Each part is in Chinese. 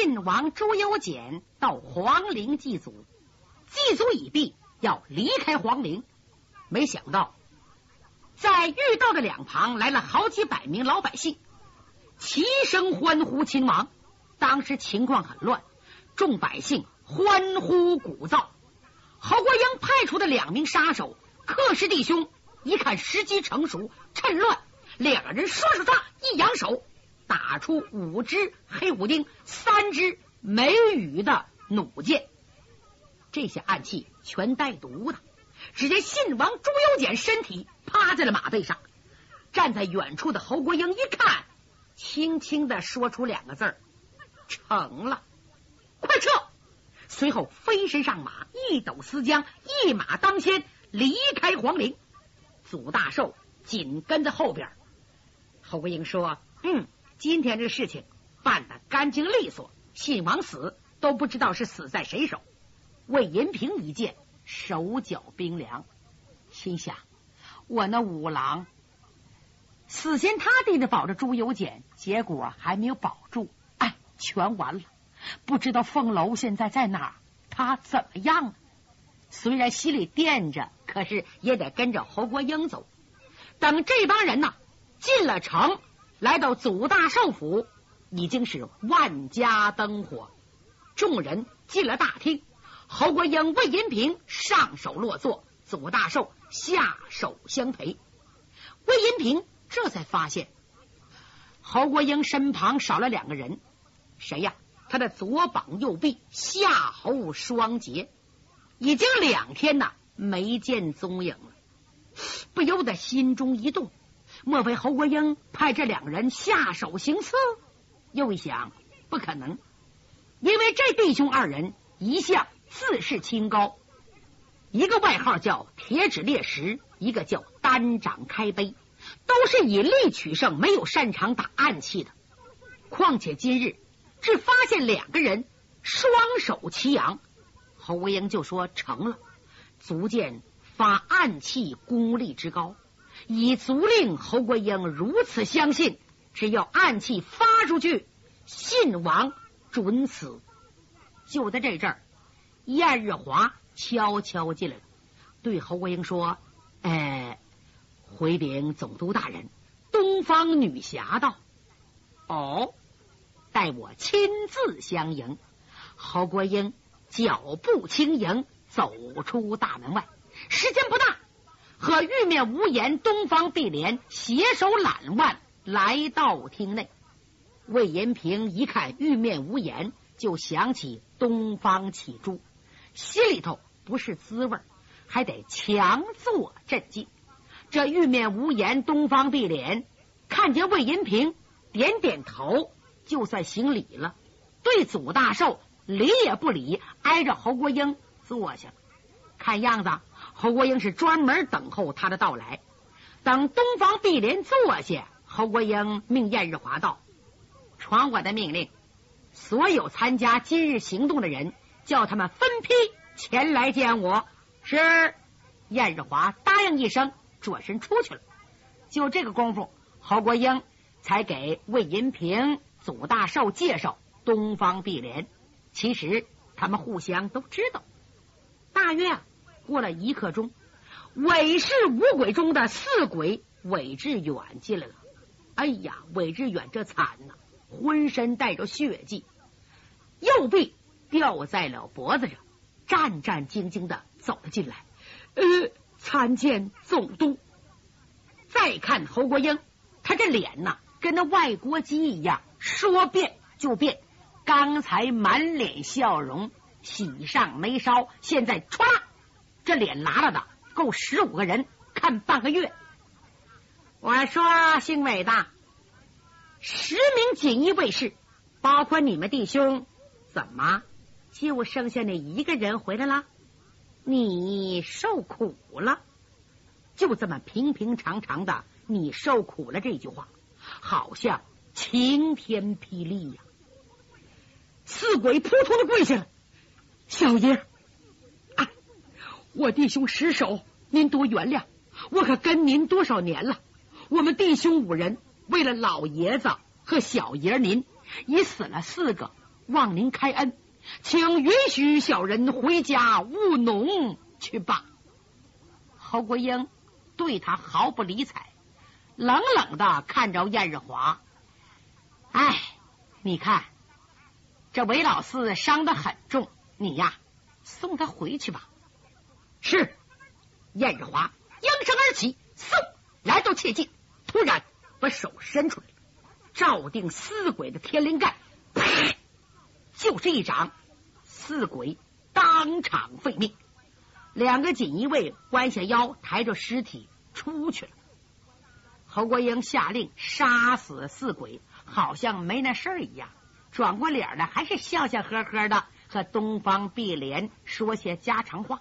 晋王朱由检到皇陵祭祖，祭祖已毕，要离开皇陵，没想到在御道的两旁来了好几百名老百姓，齐声欢呼亲王。当时情况很乱，众百姓欢呼鼓噪。侯国英派出的两名杀手克氏弟兄，一看时机成熟，趁乱，两个人刷刷刷一扬手，打出五支黑虎钉，三支梅雨的弩箭。这些暗器全带毒的。只见信王朱由检身体趴在了马背上，站在远处的侯国英一看，轻轻的说出两个字儿。成了，快撤！随后飞身上马，一抖丝缰，一马当先离开皇陵。祖大寿紧跟在后边。侯国英说：“嗯，今天这事情办得干净利索，信王死都不知道是死在谁手。”魏银平一见，手脚冰凉，心想：“我那五郎死心塌地的保着朱由检，结果还没有保住。”哎全完了，不知道凤楼现在在哪，他怎么样？虽然心里惦着，可是也得跟着侯国英走。等这帮人呢进了城，来到祖大寿府，已经是万家灯火。众人进了大厅，侯国英、魏银平上手落座，祖大寿下手相陪。魏银平这才发现，侯国英身旁少了两个人。谁呀？他的左膀右臂、夏侯双杰，已经两天呐没见踪影了，不由得心中一动。莫非侯国英派这两人下手行刺？又一想，不可能，因为这弟兄二人一向自视清高，一个外号叫铁指猎石，一个叫单掌开杯，都是以力取胜，没有擅长打暗器的。况且今日。只发现两个人双手齐扬，侯国英就说成了，足见发暗器功力之高，已足令侯国英如此相信，只要暗器发出去，信王准死。就在这阵儿，燕日华悄悄进来了，对侯国英说：“哎，回禀总督大人，东方女侠道，哦。”待我亲自相迎。侯国英脚步轻盈，走出大门外。时间不大，和玉面无言、东方碧莲携手揽腕来到厅内。魏延平一看玉面无言，就想起东方启珠，心里头不是滋味，还得强作镇静。这玉面无言、东方碧莲看见魏延平，点点头。就算行礼了，对祖大寿理也不理，挨着侯国英坐下。看样子，侯国英是专门等候他的到来。等东方碧莲坐下，侯国英命燕日华道：“传我的命令，所有参加今日行动的人，叫他们分批前来见我。”是。燕日华答应一声，转身出去了。就这个功夫，侯国英才给魏银平。祖大寿介绍东方碧莲，其实他们互相都知道。大约过了一刻钟，韦氏五鬼中的四鬼韦志远进来了。哎呀，韦志远这惨呐，浑身带着血迹，右臂吊在了脖子上，战战兢兢的走了进来。呃，参见总督。再看侯国英，他这脸呐，跟那外国鸡一样。说变就变，刚才满脸笑容，喜上眉梢，现在歘，这脸拉拉的，够十五个人看半个月。我说姓韦的，十名锦衣卫士，包括你们弟兄，怎么就剩下那一个人回来了？你受苦了，就这么平平常常的，你受苦了这句话，好像。晴天霹雳呀！四鬼扑通的跪下了，小爷，我弟兄失手，您多原谅。我可跟您多少年了？我们弟兄五人为了老爷子和小爷您，已死了四个，望您开恩，请允许小人回家务农去吧。侯国英对他毫不理睬，冷冷的看着燕日华。哎，你看，这韦老四伤得很重，你呀，送他回去吧。是。燕日华应声而起，嗖来到切近，突然把手伸出来，照定四鬼的天灵盖，啪，就是一掌，四鬼当场废命。两个锦衣卫弯下腰，抬着尸体出去了。侯国英下令杀死四鬼，好像没那事儿一样，转过脸来还是笑笑呵呵的和东方碧莲说些家常话。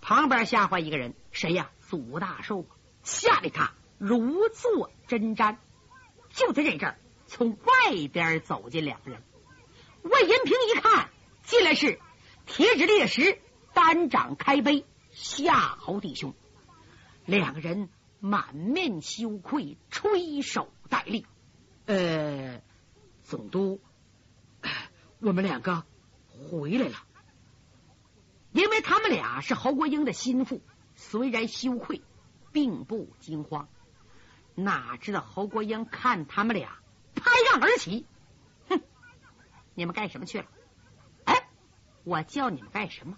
旁边吓坏一个人，谁呀？祖大寿，吓得他如坐针毡。就在这阵儿，从外边走进两个人。魏延平一看，进来是铁指烈石。单掌开杯，夏侯弟兄，两个人满面羞愧，垂手待立。呃，总督，我们两个回来了。因为他们俩是侯国英的心腹，虽然羞愧，并不惊慌。哪知道侯国英看他们俩，拍案而起，哼，你们干什么去了？哎，我叫你们干什么？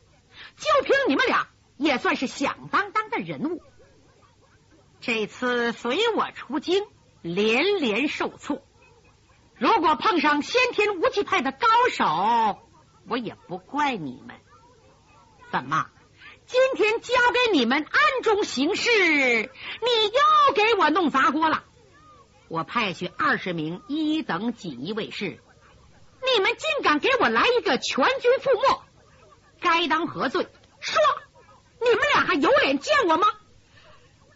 就凭你们俩，也算是响当当的人物。这次随我出京，连连受挫。如果碰上先天无极派的高手，我也不怪你们。怎么，今天交给你们暗中行事，你又给我弄砸锅了？我派去二十名一等锦衣卫士，你们竟敢给我来一个全军覆没！该当何罪？说，你们俩还有脸见我吗？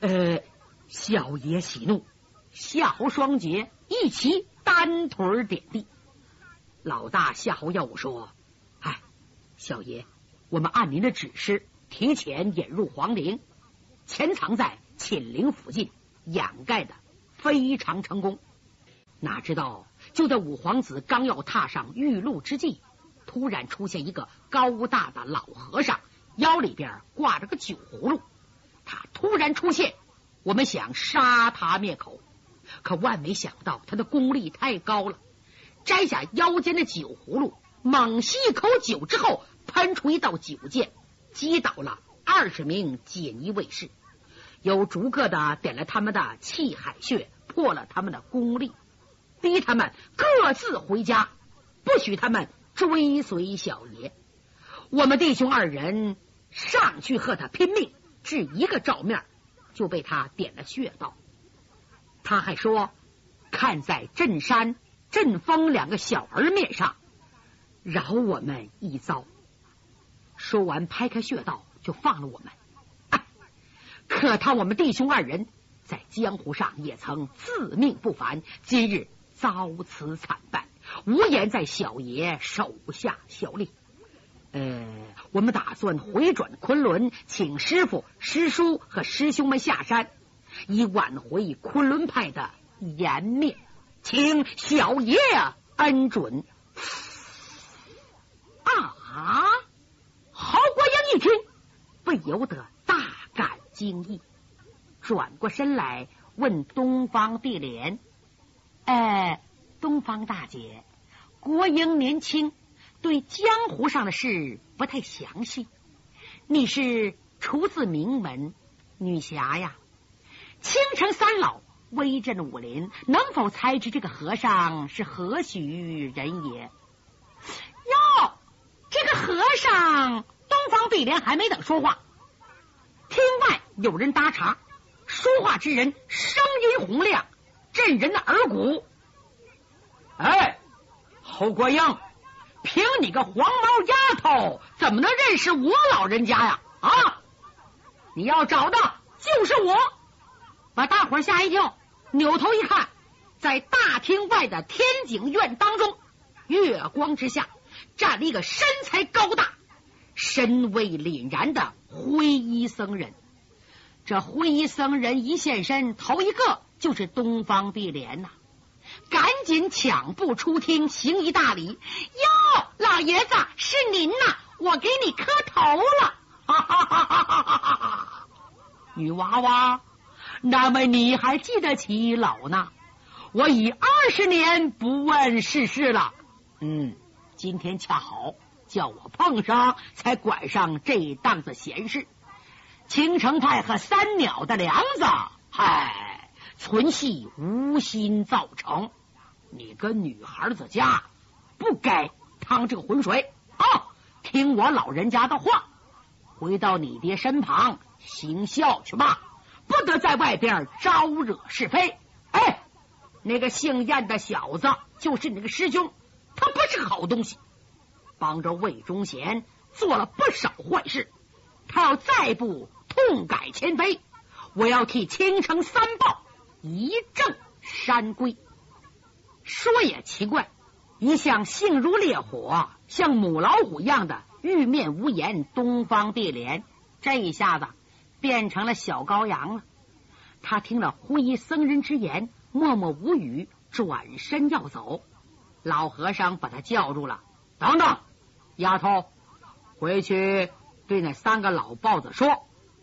呃，小爷喜怒，夏侯双杰一齐单腿点地。老大夏侯耀武说：“哎，小爷，我们按您的指示，提前引入皇陵，潜藏在寝陵附近，掩盖的非常成功。哪知道，就在五皇子刚要踏上玉露之际。”突然出现一个高大的老和尚，腰里边挂着个酒葫芦。他突然出现，我们想杀他灭口，可万没想到他的功力太高了。摘下腰间的酒葫芦，猛吸一口酒之后，喷出一道酒箭，击倒了二十名锦衣卫士，又逐个的点了他们的气海穴，破了他们的功力，逼他们各自回家，不许他们。追随小爷，我们弟兄二人上去和他拼命，只一个照面就被他点了穴道。他还说：“看在镇山、镇峰两个小儿面上，饶我们一遭。”说完，拍开穴道就放了我们。可他我们弟兄二人在江湖上也曾自命不凡，今日遭此惨败。无颜在小爷手下效力，呃，我们打算回转昆仑，请师傅、师叔和师兄们下山，以挽回昆仑派的颜面，请小爷恩准。啊！不由得大感惊异，转过身来问东方碧莲：“哎。”东方大姐，国英年轻，对江湖上的事不太详细。你是出自名门女侠呀，青城三老，威震武林，能否猜知这个和尚是何许人也？哟，这个和尚，东方碧莲还没等说话，厅外有人搭茬，说话之人声音洪亮，震人的耳骨。哎，侯国英，凭你个黄毛丫头，怎么能认识我老人家呀？啊！你要找的就是我，把大伙吓一跳。扭头一看，在大厅外的天井院当中，月光之下站了一个身材高大、身威凛然的灰衣僧人。这灰衣僧人一现身，头一个就是东方碧莲呐。赶紧抢步出厅，行一大礼。哟，老爷子，是您呐！我给你磕头了。哈哈哈哈哈哈！女娃娃，那么你还记得起老呢？我已二十年不问世事了。嗯，今天恰好叫我碰上，才管上这档子闲事。青城派和三鸟的梁子，嗨，存系无心造成。你跟女孩子家不该趟这个浑水啊！听我老人家的话，回到你爹身旁行孝去吧，不得在外边招惹是非。哎，那个姓燕的小子就是你那个师兄，他不是个好东西，帮着魏忠贤做了不少坏事，他要再不。痛改前非，我要替青城三豹一正山规。说也奇怪，一向性如烈火、像母老虎一样的玉面无言东方碧莲，这一下子变成了小羔羊了。他听了灰僧人之言，默默无语，转身要走。老和尚把他叫住了：“等等，丫头，回去对那三个老豹子说。”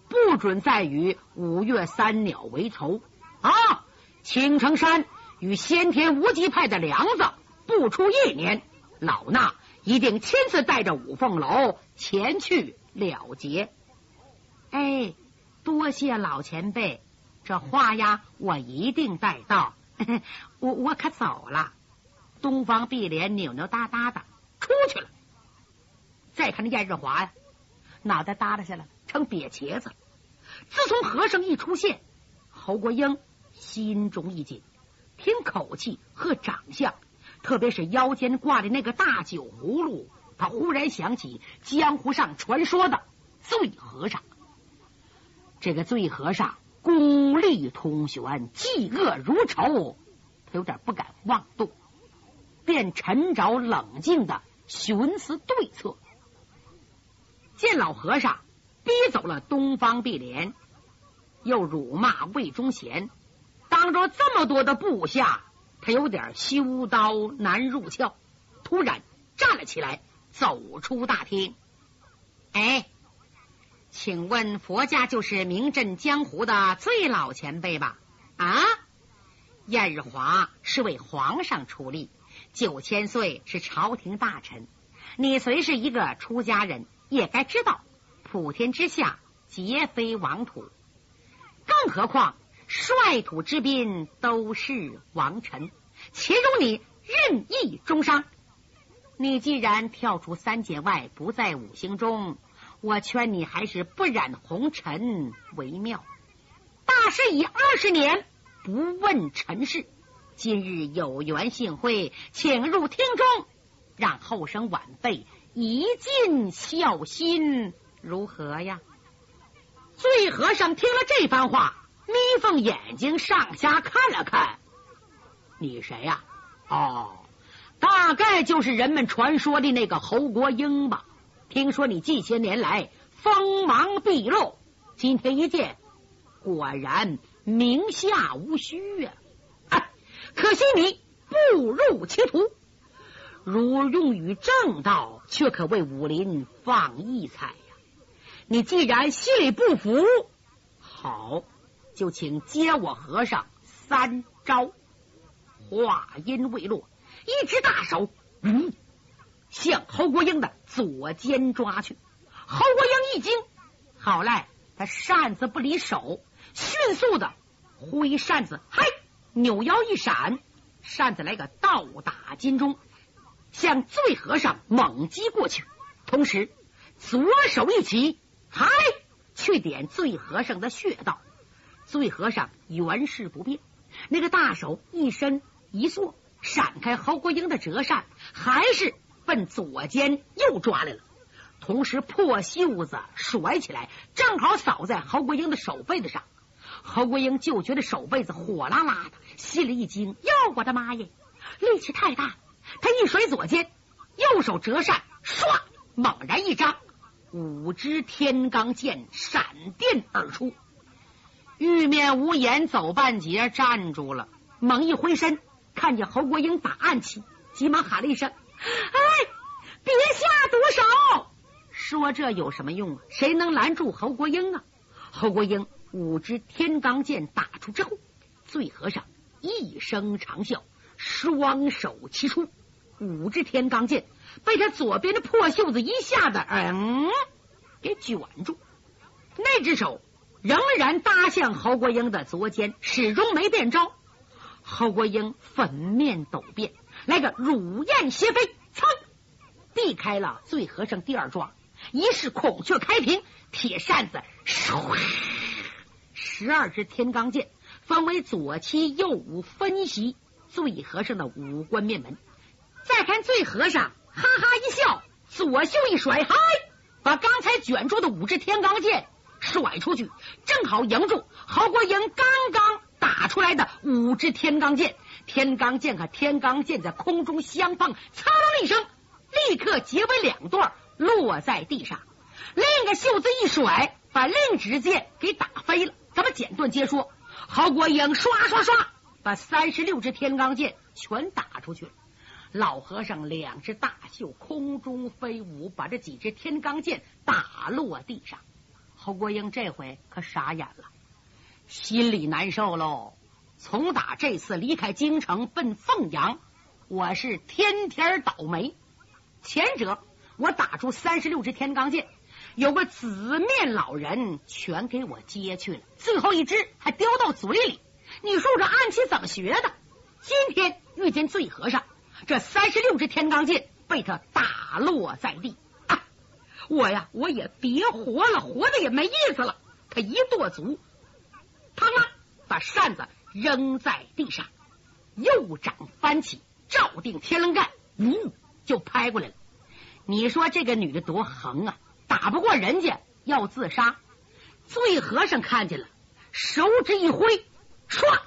不准再与五岳三鸟为仇啊！青城山与先天无极派的梁子不出一年，老衲一定亲自带着五凤楼前去了结。哎，多谢老前辈，这话呀，我一定带到。我我可走了。东方碧莲扭扭哒哒的出去了。再看那燕日华呀，脑袋耷拉下来，成瘪茄子了。自从和尚一出现，侯国英心中一紧，听口气和长相，特别是腰间挂的那个大酒葫芦，他忽然想起江湖上传说的醉和尚。这个醉和尚功力通玄，嫉恶如仇，他有点不敢妄动，便沉着冷静的寻思对策。见老和尚。逼走了东方碧莲，又辱骂魏忠贤，当着这么多的部下，他有点修刀难入鞘。突然站了起来，走出大厅。哎，请问佛家就是名震江湖的最老前辈吧？啊，燕日华是为皇上出力，九千岁是朝廷大臣，你虽是一个出家人，也该知道。普天之下，皆非王土，更何况率土之滨都是王臣，岂容你任意中伤？你既然跳出三界外，不在五行中，我劝你还是不染红尘为妙。大师已二十年不问尘世，今日有缘幸会，请入厅中，让后生晚辈一尽孝心。如何呀？醉和尚听了这番话，眯缝眼睛上下看了看。你谁呀？哦，大概就是人们传说的那个侯国英吧。听说你近些年来锋芒毕露，今天一见，果然名下无虚呀。啊可惜你步入歧途，如用于正道，却可为武林放异彩呀。你既然心里不服，好，就请接我和尚三招。话音未落，一只大手，嗯，向侯国英的左肩抓去。侯国英一惊，好赖他扇子不离手，迅速的挥扇子，嗨，扭腰一闪，扇子来个倒打金钟，向醉和尚猛击过去，同时左手一起。嗨，去点醉和尚的穴道。醉和尚原势不变，那个大手一伸一缩，闪开侯国英的折扇，还是奔左肩又抓来了。同时破袖子甩起来，正好扫在侯国英的手背子上。侯国英就觉得手背子火辣辣的，心里一惊：哟，我的妈耶！力气太大！他一甩左肩，右手折扇，唰，猛然一张。五支天罡剑闪电而出，玉面无言走半截站住了，猛一回身，看见侯国英打暗器，急忙喊了一声：“哎，别下毒手！”说这有什么用啊？谁能拦住侯国英啊？侯国英五支天罡剑打出之后，醉和尚一声长啸，双手齐出，五支天罡剑被他左边的破袖子一下子嗯给卷住，那只手仍然搭向侯国英的左肩，始终没变招。侯国英粉面陡变，来个乳燕斜飞，噌，避开了醉和尚第二抓。一是孔雀开屏，铁扇子唰，十二支天罡剑分为左七右五分袭醉和尚的五官面门。再看醉和尚，哈哈一笑，左袖一甩，嗨，把刚才卷住的五支天罡剑甩出去，正好迎住侯国英刚刚打出来的五支天罡剑。天罡剑和天罡剑在空中相碰，嚓啷一声，立刻结为两段。落在地上，另一个袖子一甩，把另一支剑给打飞了。咱们简短接说，侯国英刷刷刷把三十六支天罡剑全打出去了。老和尚两只大袖空中飞舞，把这几支天罡剑打落地上。侯国英这回可傻眼了，心里难受喽。从打这次离开京城奔凤阳，我是天天倒霉。前者。我打出三十六支天罡剑，有个紫面老人全给我接去了，最后一支还叼到嘴里。你说这暗器怎么学的？今天遇见醉和尚，这三十六支天罡剑被他打落在地。啊我呀，我也别活了，活的也没意思了。他一跺足，啪啦，把扇子扔在地上，右掌翻起，照定天龙盖，呜，就拍过来了。你说这个女的多横啊！打不过人家要自杀。醉和尚看见了，手指一挥，唰，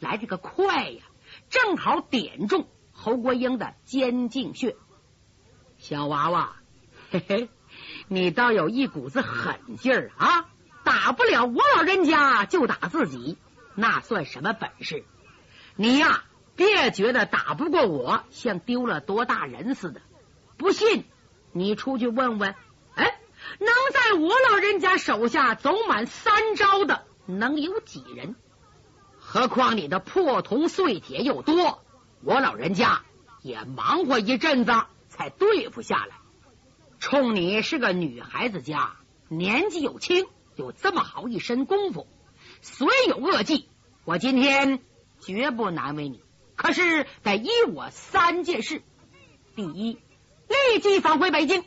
来这个快呀！正好点中侯国英的肩颈穴。小娃娃，嘿嘿，你倒有一股子狠劲儿啊！打不了我老人家就打自己，那算什么本事？你呀，别觉得打不过我像丢了多大人似的。不信，你出去问问。哎，能在我老人家手下走满三招的，能有几人？何况你的破铜碎铁又多，我老人家也忙活一阵子才对付下来。冲你是个女孩子家，年纪又轻，有这么好一身功夫，虽有恶计，我今天绝不难为你。可是得依我三件事：第一。立即返回北京。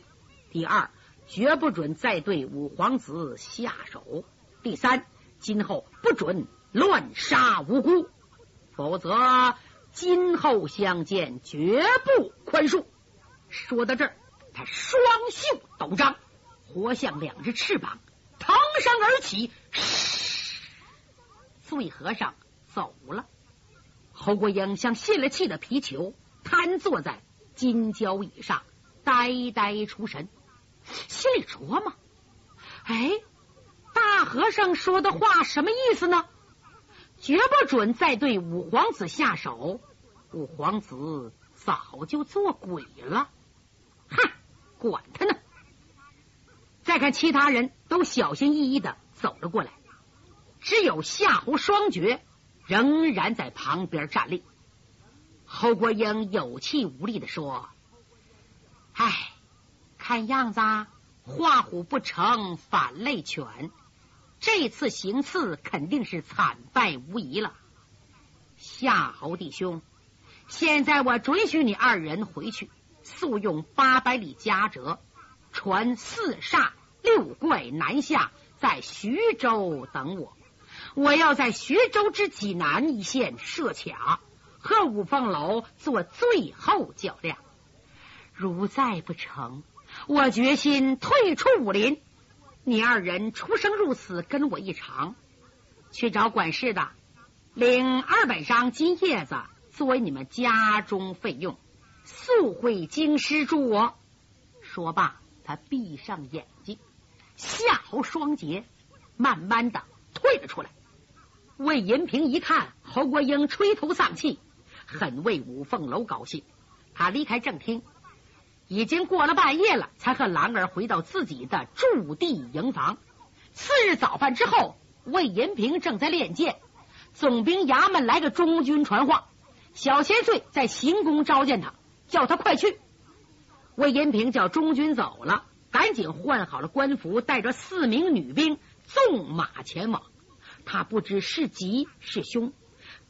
第二，绝不准再对五皇子下手。第三，今后不准乱杀无辜，否则今后相见绝不宽恕。说到这儿，他双袖抖张，活像两只翅膀腾身而起。醉和尚走了。侯国英像泄了气的皮球，瘫坐在金交椅上。呆呆出神，心里琢磨：哎，大和尚说的话什么意思呢？绝不准再对五皇子下手。五皇子早就做鬼了，哼，管他呢！再看其他人都小心翼翼的走了过来，只有夏侯双绝仍然在旁边站立。侯国英有气无力的说。唉，看样子画虎不成反类犬，这次行刺肯定是惨败无疑了。夏侯弟兄，现在我准许你二人回去，速用八百里加折，传四煞六怪南下，在徐州等我。我要在徐州之济南一线设卡，和五凤楼做最后较量。如再不成，我决心退出武林。你二人出生入死，跟我一场，去找管事的，领二百张金叶子作为你们家中费用，速回京师助我。说罢，他闭上眼睛，夏侯双杰慢慢的退了出来。魏银平一看侯国英垂头丧气。很为五凤楼高兴。他离开正厅，已经过了半夜了，才和兰儿回到自己的驻地营房。次日早饭之后，魏银平正在练剑，总兵衙门来个中军传话，小千岁在行宫召见他，叫他快去。魏银平叫中军走了，赶紧换好了官服，带着四名女兵纵马前往。他不知是吉是凶，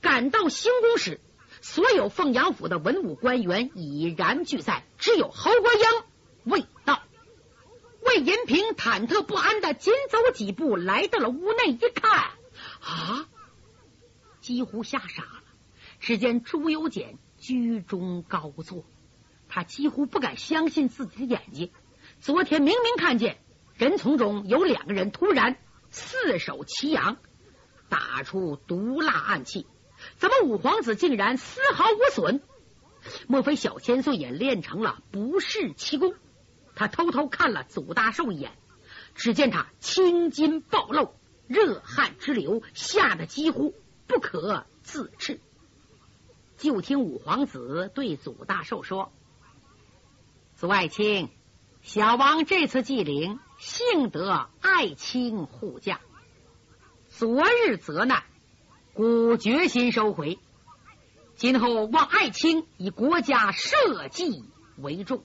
赶到行宫时，所有凤阳府的文武官员已然俱在，只有侯国英未到。魏银平忐忑不安的紧走几步，来到了屋内，一看，啊，几乎吓傻了。只见朱由检居中高坐。他几乎不敢相信自己的眼睛。昨天明明看见人丛中有两个人突然四手齐扬，打出毒辣暗器，怎么五皇子竟然丝毫无损？莫非小千岁也练成了不世奇功？他偷偷看了祖大寿一眼，只见他青筋暴露，热汗直流，吓得几乎不可自持。就听五皇子对祖大寿说。祖爱卿，小王这次祭灵，幸得爱卿护驾。昨日责难，故决心收回。今后望爱卿以国家社稷为重。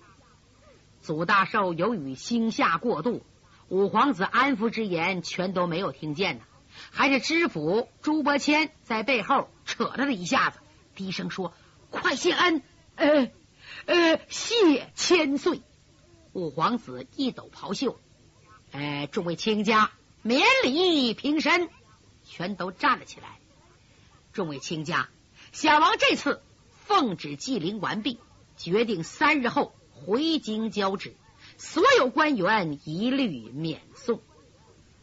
祖大寿由于心下过度，五皇子安抚之言全都没有听见呢，还是知府朱伯谦在背后扯他了一下子，低声说：“快谢恩。”呃。呃，谢千岁！五皇子一抖袍袖，哎，众位卿家免礼平身，全都站了起来。众位卿家，小王这次奉旨祭灵完毕，决定三日后回京交旨，所有官员一律免送。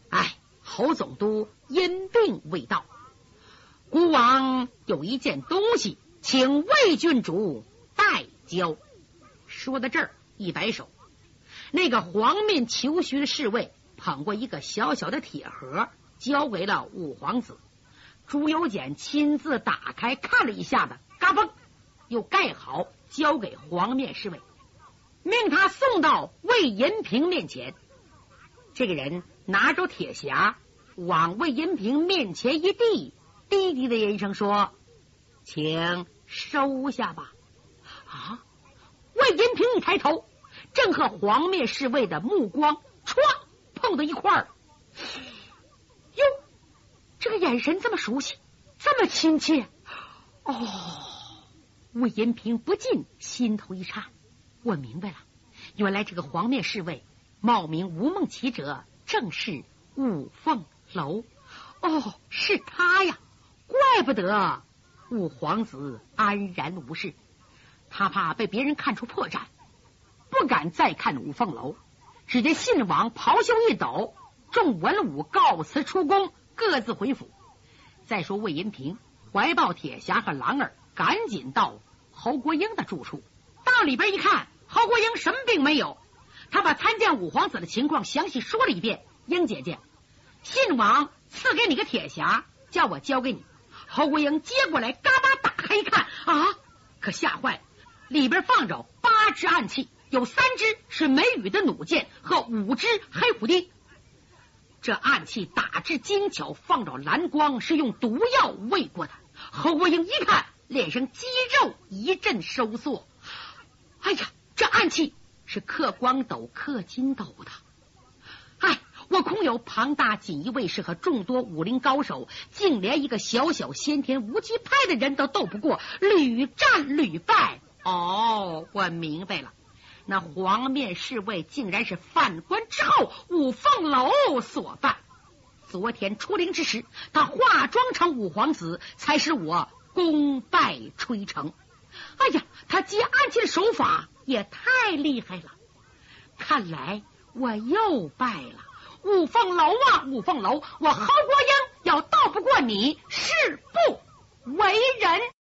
哎，侯总督因病未到，孤王有一件东西，请魏郡主代。交说到这儿，一摆手，那个黄面裘须的侍卫捧过一个小小的铁盒，交给了五皇子朱由检，亲自打开看了一下子，嘎嘣，又盖好，交给黄面侍卫，命他送到魏银平面前。这个人拿着铁匣，往魏银平面前一递，低低的一声说：“请收下吧。”啊！魏银平一抬头，正和黄面侍卫的目光唰碰到一块儿。这个眼神这么熟悉，这么亲切。哦，魏银平不禁心头一颤。我明白了，原来这个黄面侍卫冒名吴梦琪者，正是五凤楼。哦，是他呀！怪不得五皇子安然无事。他怕被别人看出破绽，不敢再看五凤楼。只见信王袍袖一抖，众文武告辞出宫，各自回府。再说魏银平怀抱铁匣和狼儿，赶紧到侯国英的住处。到里边一看，侯国英什么病没有。他把参见五皇子的情况详细说了一遍。英姐姐，信王赐给你个铁匣，叫我交给你。侯国英接过来，嘎巴打开一看，啊，可吓坏了。里边放着八支暗器，有三支是梅雨的弩箭和五支黑虎钉。这暗器打制精巧，放着蓝光，是用毒药喂过的。侯国英一看，脸上肌肉一阵收缩。哎呀，这暗器是刻光斗、刻金斗的。哎，我空有庞大锦衣卫士和众多武林高手，竟连一个小小先天无极派的人都斗不过，屡战屡败。哦，我明白了，那黄面侍卫竟然是犯官之后五凤楼所办。昨天出灵之时，他化妆成五皇子，才使我功败垂成。哎呀，他接暗器的手法也太厉害了！看来我又败了。五凤楼啊，五凤楼，我侯国英要斗不过你，誓不为人。